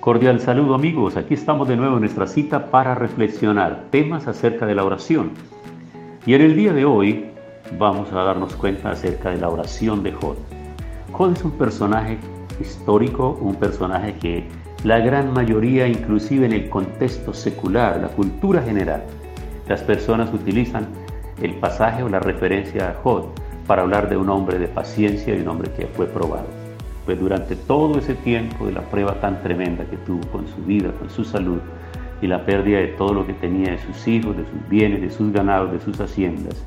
Cordial saludo amigos, aquí estamos de nuevo en nuestra cita para reflexionar temas acerca de la oración. Y en el día de hoy vamos a darnos cuenta acerca de la oración de Jod. Jod es un personaje histórico, un personaje que la gran mayoría, inclusive en el contexto secular, la cultura general, las personas utilizan el pasaje o la referencia a Jod para hablar de un hombre de paciencia y un hombre que fue probado pues durante todo ese tiempo de la prueba tan tremenda que tuvo con su vida, con su salud y la pérdida de todo lo que tenía de sus hijos, de sus bienes, de sus ganados, de sus haciendas,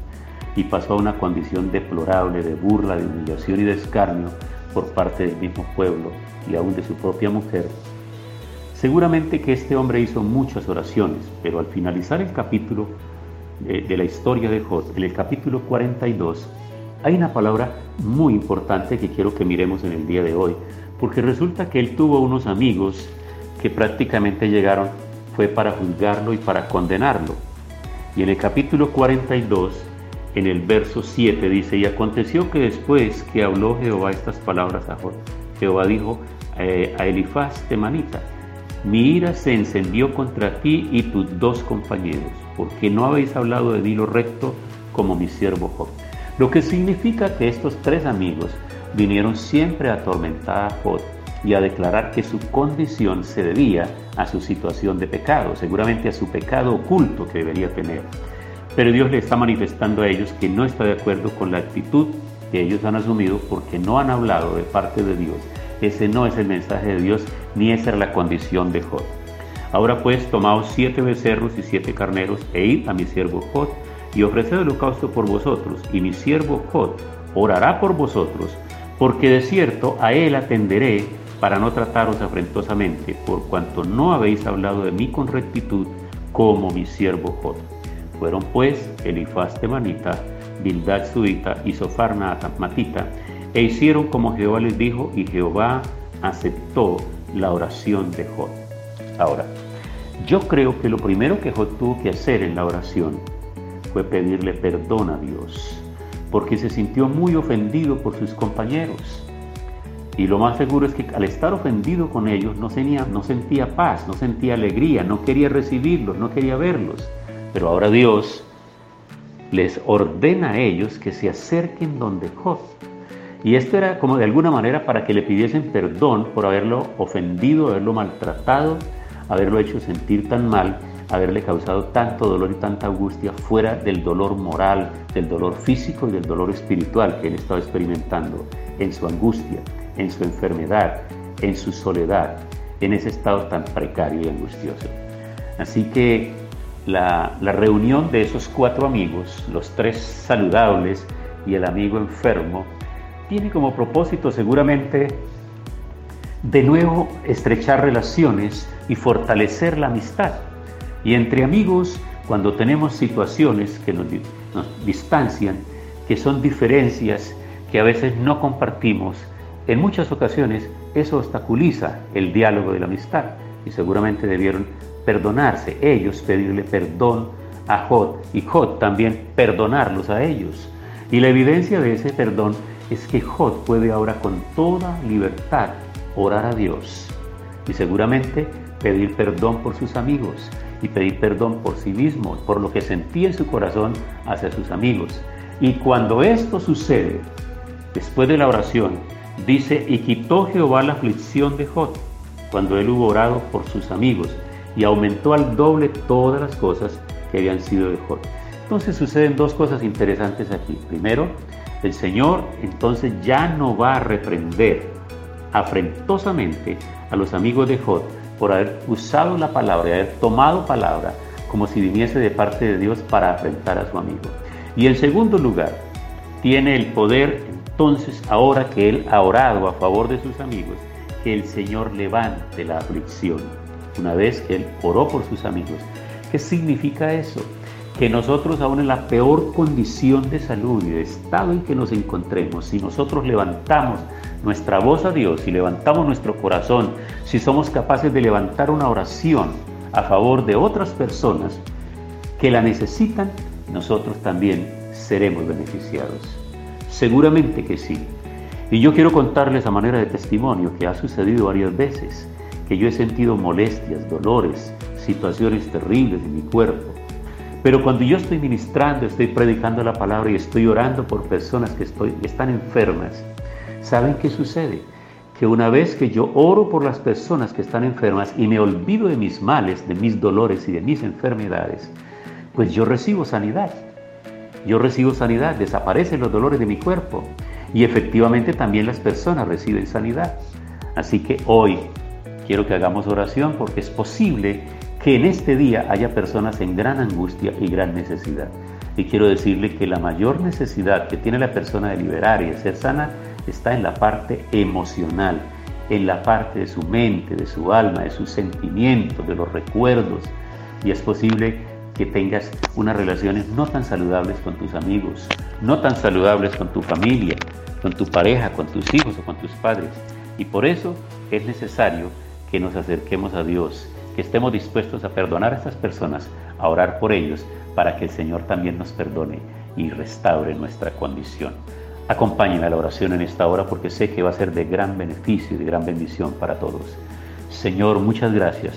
y pasó a una condición deplorable de burla, de humillación y de escarnio por parte del mismo pueblo y aún de su propia mujer, seguramente que este hombre hizo muchas oraciones, pero al finalizar el capítulo de, de la historia de Jod, en el capítulo 42, hay una palabra muy importante que quiero que miremos en el día de hoy, porque resulta que él tuvo unos amigos que prácticamente llegaron, fue para juzgarlo y para condenarlo. Y en el capítulo 42, en el verso 7 dice, y aconteció que después que habló Jehová estas palabras a Job, Jehová dijo eh, a Elifaz temanita, mi ira se encendió contra ti y tus dos compañeros, porque no habéis hablado de mí lo recto como mi siervo Job. Lo que significa que estos tres amigos vinieron siempre a atormentar a Jod y a declarar que su condición se debía a su situación de pecado, seguramente a su pecado oculto que debería tener. Pero Dios le está manifestando a ellos que no está de acuerdo con la actitud que ellos han asumido porque no han hablado de parte de Dios. Ese no es el mensaje de Dios ni esa es la condición de Jod. Ahora pues tomaos siete becerros y siete carneros e id a mi siervo Jod y ofreced holocausto por vosotros, y mi siervo Jod orará por vosotros, porque de cierto a él atenderé para no trataros afrentosamente, por cuanto no habéis hablado de mí con rectitud, como mi siervo Jod. Fueron pues Elifaz temanita, Bildad suita y Sofarna matita, e hicieron como Jehová les dijo, y Jehová aceptó la oración de Jod. Ahora, yo creo que lo primero que Jod tuvo que hacer en la oración fue pedirle perdón a Dios, porque se sintió muy ofendido por sus compañeros. Y lo más seguro es que al estar ofendido con ellos no, no sentía paz, no sentía alegría, no quería recibirlos, no quería verlos. Pero ahora Dios les ordena a ellos que se acerquen donde Job. Y esto era como de alguna manera para que le pidiesen perdón por haberlo ofendido, haberlo maltratado, haberlo hecho sentir tan mal haberle causado tanto dolor y tanta angustia fuera del dolor moral, del dolor físico y del dolor espiritual que él estaba experimentando en su angustia, en su enfermedad, en su soledad, en ese estado tan precario y angustioso. Así que la, reunión de esos cuatro amigos, los tres saludables y el amigo enfermo, tiene como propósito seguramente de nuevo estrechar relaciones y fortalecer la amistad y entre amigos, cuando tenemos situaciones que nos, distancian, que son diferencias que a veces no compartimos, en muchas ocasiones eso obstaculiza el diálogo de la amistad y seguramente debieron perdonarse, ellos pedirle perdón a Jod y Jod también perdonarlos a ellos. Y la evidencia de ese perdón es que Jod puede ahora con toda libertad orar a Dios y seguramente pedir perdón por sus amigos y pedir perdón por sí mismo, por lo que sentía en su corazón hacia sus amigos. Y cuando esto sucede, después de la oración, dice, y quitó Jehová la aflicción de Jod, cuando él hubo orado por sus amigos, y aumentó al doble todas las cosas que habían sido de Jod. Entonces suceden dos cosas interesantes aquí. Primero, el Señor entonces ya no va a reprender afrentosamente a los amigos de Jod, por haber usado la palabra y haber tomado palabra como si viniese de parte de Dios para afrentar a su amigo. Y en segundo lugar, tiene el poder en entonces, ahora que él ha orado a favor de sus amigos, que el Señor levante la aflicción. Una vez que él oró por sus amigos. ¿Qué significa eso? Que nosotros aún en la peor condición de salud y de estado en que nos encontremos, si nosotros levantamos nuestra voz a Dios y levantamos nuestro corazón, si somos capaces de levantar una oración a favor de otras personas que la necesitan, nosotros también seremos beneficiados. Seguramente que sí. Y yo quiero contarles a manera de testimonio que ha sucedido varias veces, que yo he sentido molestias, dolores, situaciones terribles en mi cuerpo. Pero cuando yo estoy ministrando, estoy predicando la palabra y estoy orando por personas que estoy, están enfermas, ¿saben qué sucede? Que una vez que yo oro por las personas que están enfermas y me olvido de mis males, de mis dolores y de mis enfermedades, pues yo recibo sanidad. Yo recibo sanidad, desaparecen los dolores de mi cuerpo y efectivamente también las personas reciben sanidad. Así que hoy quiero que hagamos oración porque es posible que en este día haya personas en gran angustia y gran necesidad. Y quiero decirle que la mayor necesidad que tiene la persona de liberar y de ser sana está en la parte emocional, en la parte de su mente, de su alma, de sus sentimientos, de los recuerdos. Y es posible que tengas unas relaciones no tan saludables con tus amigos, no tan saludables con tu familia, con tu pareja, con tus hijos o con tus padres. Y por eso es necesario que nos acerquemos a Dios, que estemos dispuestos a perdonar a estas personas, a orar por ellos, para que el Señor también nos perdone y restaure nuestra condición. Acompáñenme a la oración en esta hora porque sé que va a ser de gran beneficio y de gran bendición para todos. Señor, muchas gracias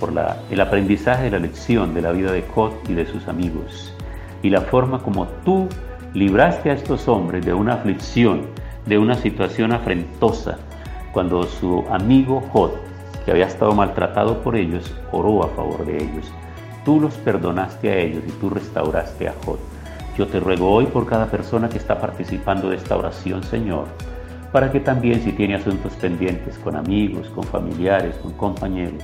por el aprendizaje de la lección de la vida de Cod y de sus amigos y la forma como tú libraste a estos hombres de una aflicción, de una situación afrentosa, cuando su amigo Jod, que había estado maltratado por ellos, oró a favor de ellos. Tú los perdonaste a ellos y tú restauraste a Jod. Yo te ruego hoy por cada persona que está participando de esta oración, Señor, para que también si tiene asuntos pendientes con amigos, con familiares, con compañeros,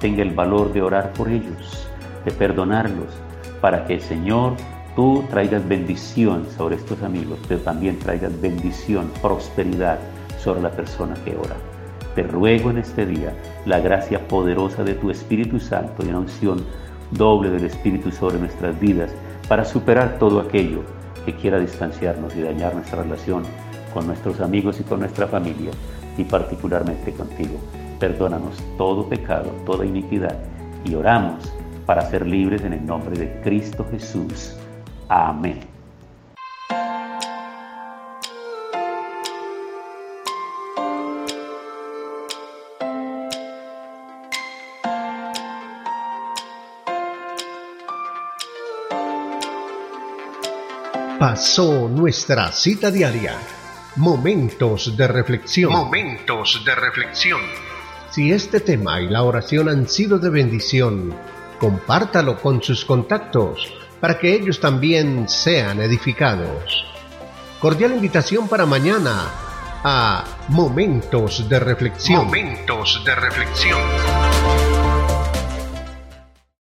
tenga el valor de orar por ellos, de perdonarlos, para que Señor tú traigas bendición sobre estos amigos, pero también traigas bendición, prosperidad sobre la persona que ora. Te ruego en este día la gracia poderosa de tu Espíritu Santo y una unción doble del Espíritu sobre nuestras vidas para superar todo aquello que quiera distanciarnos y dañar nuestra relación con nuestros amigos y con nuestra familia y particularmente contigo. Perdónanos todo pecado, toda iniquidad y oramos para ser libres en el nombre de Cristo Jesús. Amén. Pasó nuestra cita diaria. Momentos de reflexión. Momentos de reflexión. Si este tema y la oración han sido de bendición, compártalo con sus contactos para que ellos también sean edificados. Cordial invitación para mañana a Momentos de Reflexión. Momentos de Reflexión.